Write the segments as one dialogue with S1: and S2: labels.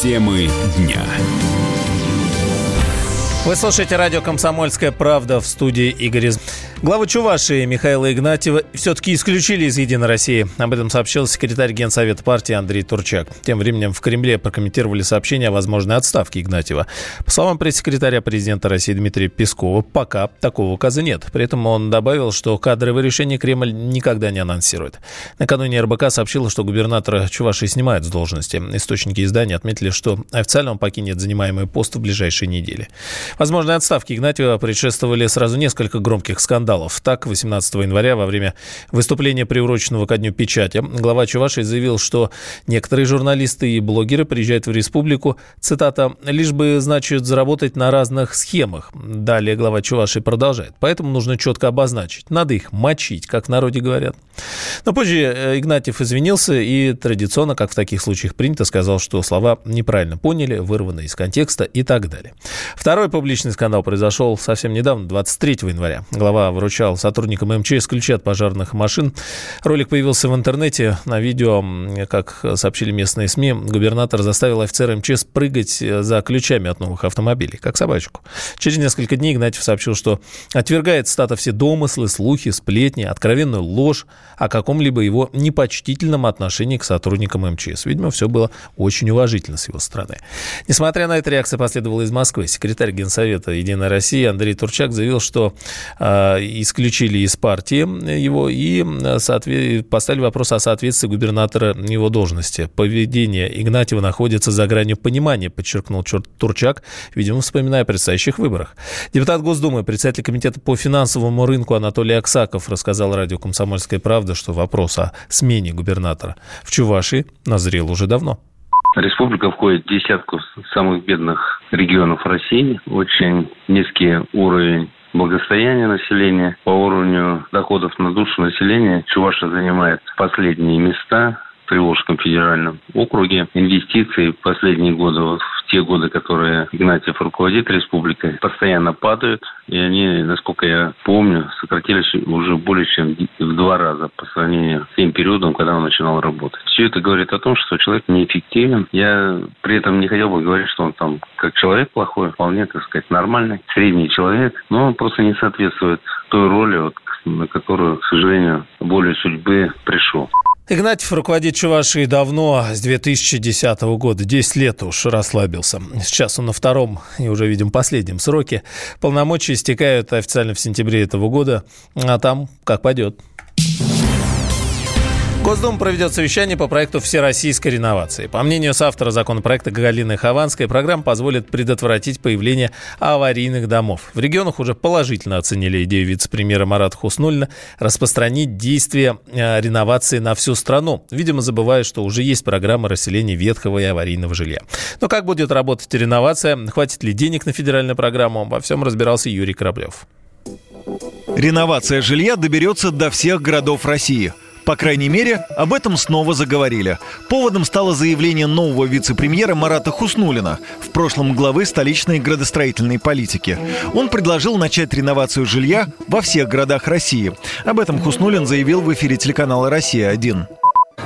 S1: Темы дня.
S2: Вы слушаете радио «Комсомольская правда» в студии Игорь Главу Чувашии Михаила Игнатьева все-таки исключили из «Единой России». Об этом сообщил секретарь Генсовета партии Андрей Турчак. Тем временем в Кремле прокомментировали сообщение о возможной отставке Игнатьева. По словам пресс-секретаря президента России Дмитрия Пескова, пока такого указа нет. При этом он добавил, что кадровые решения Кремль никогда не анонсирует. Накануне РБК сообщила, что губернатора Чувашии снимают с должности. Источники издания отметили, что официально он покинет занимаемый пост в ближайшие недели. Возможной отставке Игнатьева предшествовали сразу несколько громких скандалов скандалов. Так, 18 января во время выступления, приуроченного ко Дню печати, глава Чувашии заявил, что некоторые журналисты и блогеры приезжают в республику, цитата, «лишь бы, значит, заработать на разных схемах». Далее глава Чувашии продолжает. Поэтому нужно четко обозначить. Надо их мочить, как в народе говорят. Но позже э, Игнатьев извинился и традиционно, как в таких случаях принято, сказал, что слова неправильно поняли, вырваны из контекста и так далее. Второй публичный скандал произошел совсем недавно, 23 января. Глава вручал сотрудникам МЧС ключи от пожарных машин. Ролик появился в интернете. На видео, как сообщили местные СМИ, губернатор заставил офицера МЧС прыгать за ключами от новых автомобилей, как собачку. Через несколько дней Игнатьев сообщил, что отвергает стата все домыслы, слухи, сплетни, откровенную ложь о каком-либо его непочтительном отношении к сотрудникам МЧС. Видимо, все было очень уважительно с его стороны. Несмотря на это, реакция последовала из Москвы. Секретарь Генсовета «Единой России» Андрей Турчак заявил, что э, исключили из партии его и поставили вопрос о соответствии губернатора его должности. Поведение Игнатьева находится за гранью понимания, подчеркнул Турчак, видимо, вспоминая о предстоящих выборах. Депутат Госдумы, председатель комитета по финансовому рынку Анатолий Аксаков рассказал радио «Комсомольская правда», что вопрос о смене губернатора в Чувашии назрел уже давно.
S3: Республика входит в десятку самых бедных регионов России. Очень низкий уровень благосостояние населения, по уровню доходов на душу населения Чуваша занимает последние места Приволжском федеральном округе. Инвестиции последние годы, вот в те годы, которые Игнатьев руководит республикой, постоянно падают. И они, насколько я помню, сократились уже более чем в два раза по сравнению с тем периодом, когда он начинал работать. Все это говорит о том, что человек неэффективен. Я при этом не хотел бы говорить, что он там как человек плохой, вполне, так сказать, нормальный, средний человек, но он просто не соответствует той роли, вот, на которую, к сожалению, более судьбы пришел.
S2: Игнатьев руководит Чувашией давно, с 2010 года. 10 лет уж расслабился. Сейчас он на втором и уже, видим, последнем сроке. Полномочия истекают официально в сентябре этого года, а там как пойдет. Госдума проведет совещание по проекту всероссийской реновации. По мнению соавтора законопроекта Галины Хованской, программа позволит предотвратить появление аварийных домов. В регионах уже положительно оценили идею вице-премьера Марата Хуснулина распространить действие э, реновации на всю страну. Видимо, забывая, что уже есть программа расселения ветхого и аварийного жилья. Но как будет работать реновация? Хватит ли денег на федеральную программу? Во всем разбирался Юрий Кораблев.
S4: Реновация жилья доберется до всех городов России – по крайней мере, об этом снова заговорили. Поводом стало заявление нового вице-премьера Марата Хуснулина, в прошлом главы столичной градостроительной политики. Он предложил начать реновацию жилья во всех городах России. Об этом Хуснулин заявил в эфире телеканала «Россия-1».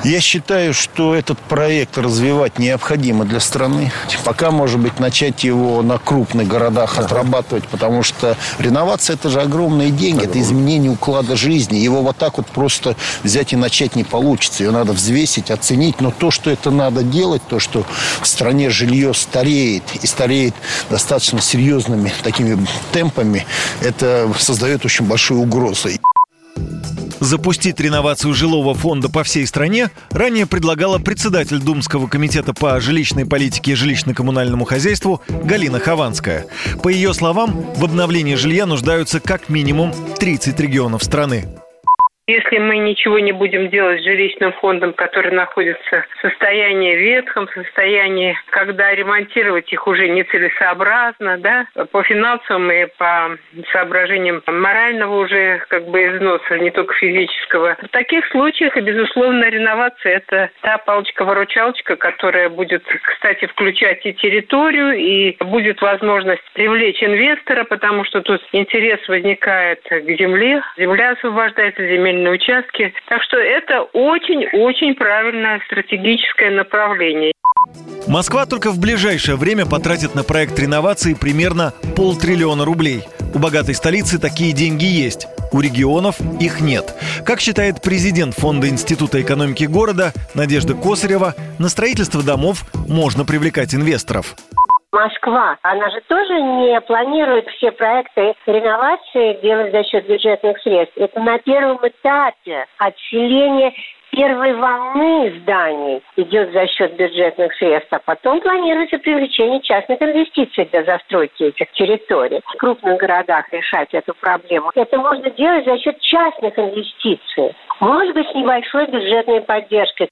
S5: Я считаю, что этот проект развивать необходимо для страны. Пока, может быть, начать его на крупных городах отрабатывать, потому что реновация – это же огромные деньги, это изменение уклада жизни. Его вот так вот просто взять и начать не получится. Ее надо взвесить, оценить. Но то, что это надо делать, то, что в стране жилье стареет, и стареет достаточно серьезными такими темпами, это создает очень большую угрозу.
S4: Запустить реновацию жилого фонда по всей стране ранее предлагала председатель Думского комитета по жилищной политике и жилищно-коммунальному хозяйству Галина Хованская. По ее словам, в обновлении жилья нуждаются как минимум 30 регионов страны.
S6: Если мы ничего не будем делать с жилищным фондом, который находится в состоянии ветхом, в состоянии, когда ремонтировать их уже нецелесообразно, да, по финансовым и по соображениям морального уже как бы износа, не только физического. В таких случаях, безусловно, реновация – это та палочка-выручалочка, которая будет, кстати, включать и территорию, и будет возможность привлечь инвестора, потому что тут интерес возникает к земле, земля освобождается, земель земельные участки. Так что это очень-очень правильное стратегическое направление.
S4: Москва только в ближайшее время потратит на проект реновации примерно полтриллиона рублей. У богатой столицы такие деньги есть, у регионов их нет. Как считает президент Фонда Института экономики города Надежда Косарева, на строительство домов можно привлекать инвесторов.
S1: Москва, она же тоже не планирует все проекты реновации делать за счет бюджетных средств. Это на первом этапе отселение первой волны зданий идет за счет бюджетных средств, а потом планируется привлечение частных инвестиций для застройки этих территорий. В крупных городах решать эту проблему. Это можно делать за счет частных инвестиций. Может быть, с небольшой бюджетной поддержкой.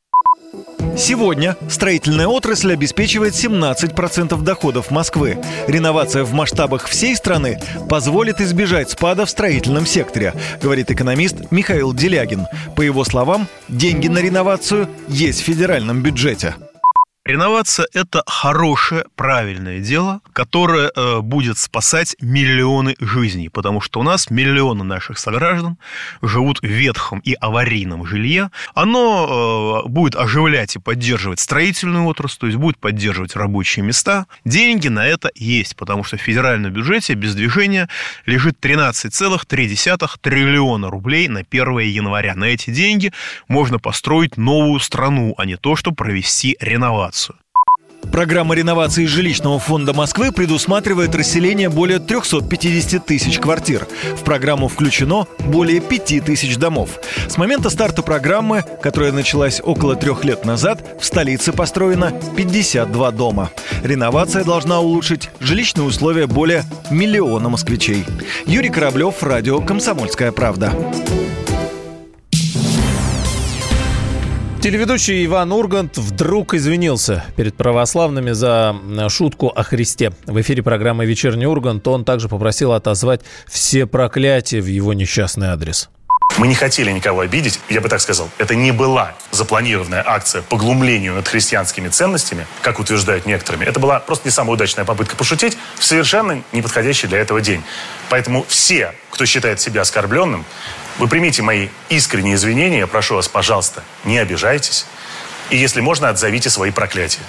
S4: Сегодня строительная отрасль обеспечивает 17% доходов Москвы. Реновация в масштабах всей страны позволит избежать спада в строительном секторе, говорит экономист Михаил Делягин. По его словам, деньги на реновацию есть в федеральном бюджете.
S7: Реновация – это хорошее, правильное дело, которое э, будет спасать миллионы жизней, потому что у нас миллионы наших сограждан живут в ветхом и аварийном жилье. Оно э, будет оживлять и поддерживать строительную отрасль, то есть будет поддерживать рабочие места. Деньги на это есть, потому что в федеральном бюджете без движения лежит 13,3 триллиона рублей на 1 января. На эти деньги можно построить новую страну, а не то, чтобы провести реновацию.
S4: Программа реновации жилищного фонда Москвы предусматривает расселение более 350 тысяч квартир. В программу включено более 5 тысяч домов. С момента старта программы, которая началась около трех лет назад, в столице построено 52 дома. Реновация должна улучшить жилищные условия более миллиона москвичей. Юрий Кораблев, радио «Комсомольская правда».
S2: Телеведущий Иван Ургант вдруг извинился перед православными за шутку о Христе. В эфире программы «Вечерний Ургант» он также попросил отозвать все проклятия в его несчастный адрес.
S8: Мы не хотели никого обидеть, я бы так сказал. Это не была запланированная акция по глумлению над христианскими ценностями, как утверждают некоторыми. Это была просто не самая удачная попытка пошутить в совершенно неподходящий для этого день. Поэтому все, кто считает себя оскорбленным, вы примите мои искренние извинения, прошу вас, пожалуйста, не обижайтесь. И если можно, отзовите свои проклятия.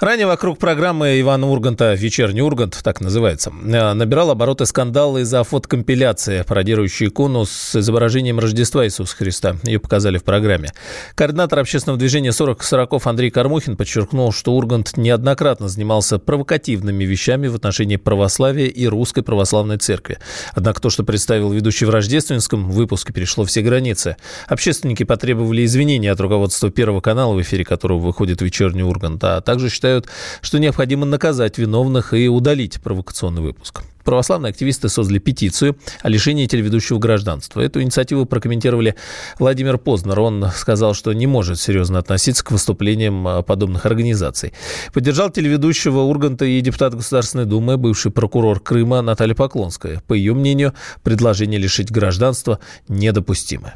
S2: Ранее вокруг программы Ивана Урганта «Вечерний Ургант», так называется, э, набирал обороты скандалы из-за фотокомпиляции, пародирующей икону с изображением Рождества Иисуса Христа. Ее показали в программе. Координатор общественного движения «40 40 Андрей Кармухин подчеркнул, что Ургант неоднократно занимался провокативными вещами в отношении православия и Русской Православной Церкви. Однако то, что представил ведущий в рождественском выпуске, перешло все границы. Общественники потребовали извинений от руководства Первого канала, в эфире которого выходит «Вечерний Ургант», а также считают, считают, что необходимо наказать виновных и удалить провокационный выпуск. Православные активисты создали петицию о лишении телеведущего гражданства. Эту инициативу прокомментировали Владимир Познер. Он сказал, что не может серьезно относиться к выступлениям а, подобных организаций. Поддержал телеведущего Урганта и депутат Государственной Думы, бывший прокурор Крыма Наталья Поклонская. По ее мнению, предложение лишить гражданства недопустимо.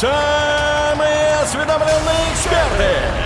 S9: Самые осведомленные эксперты!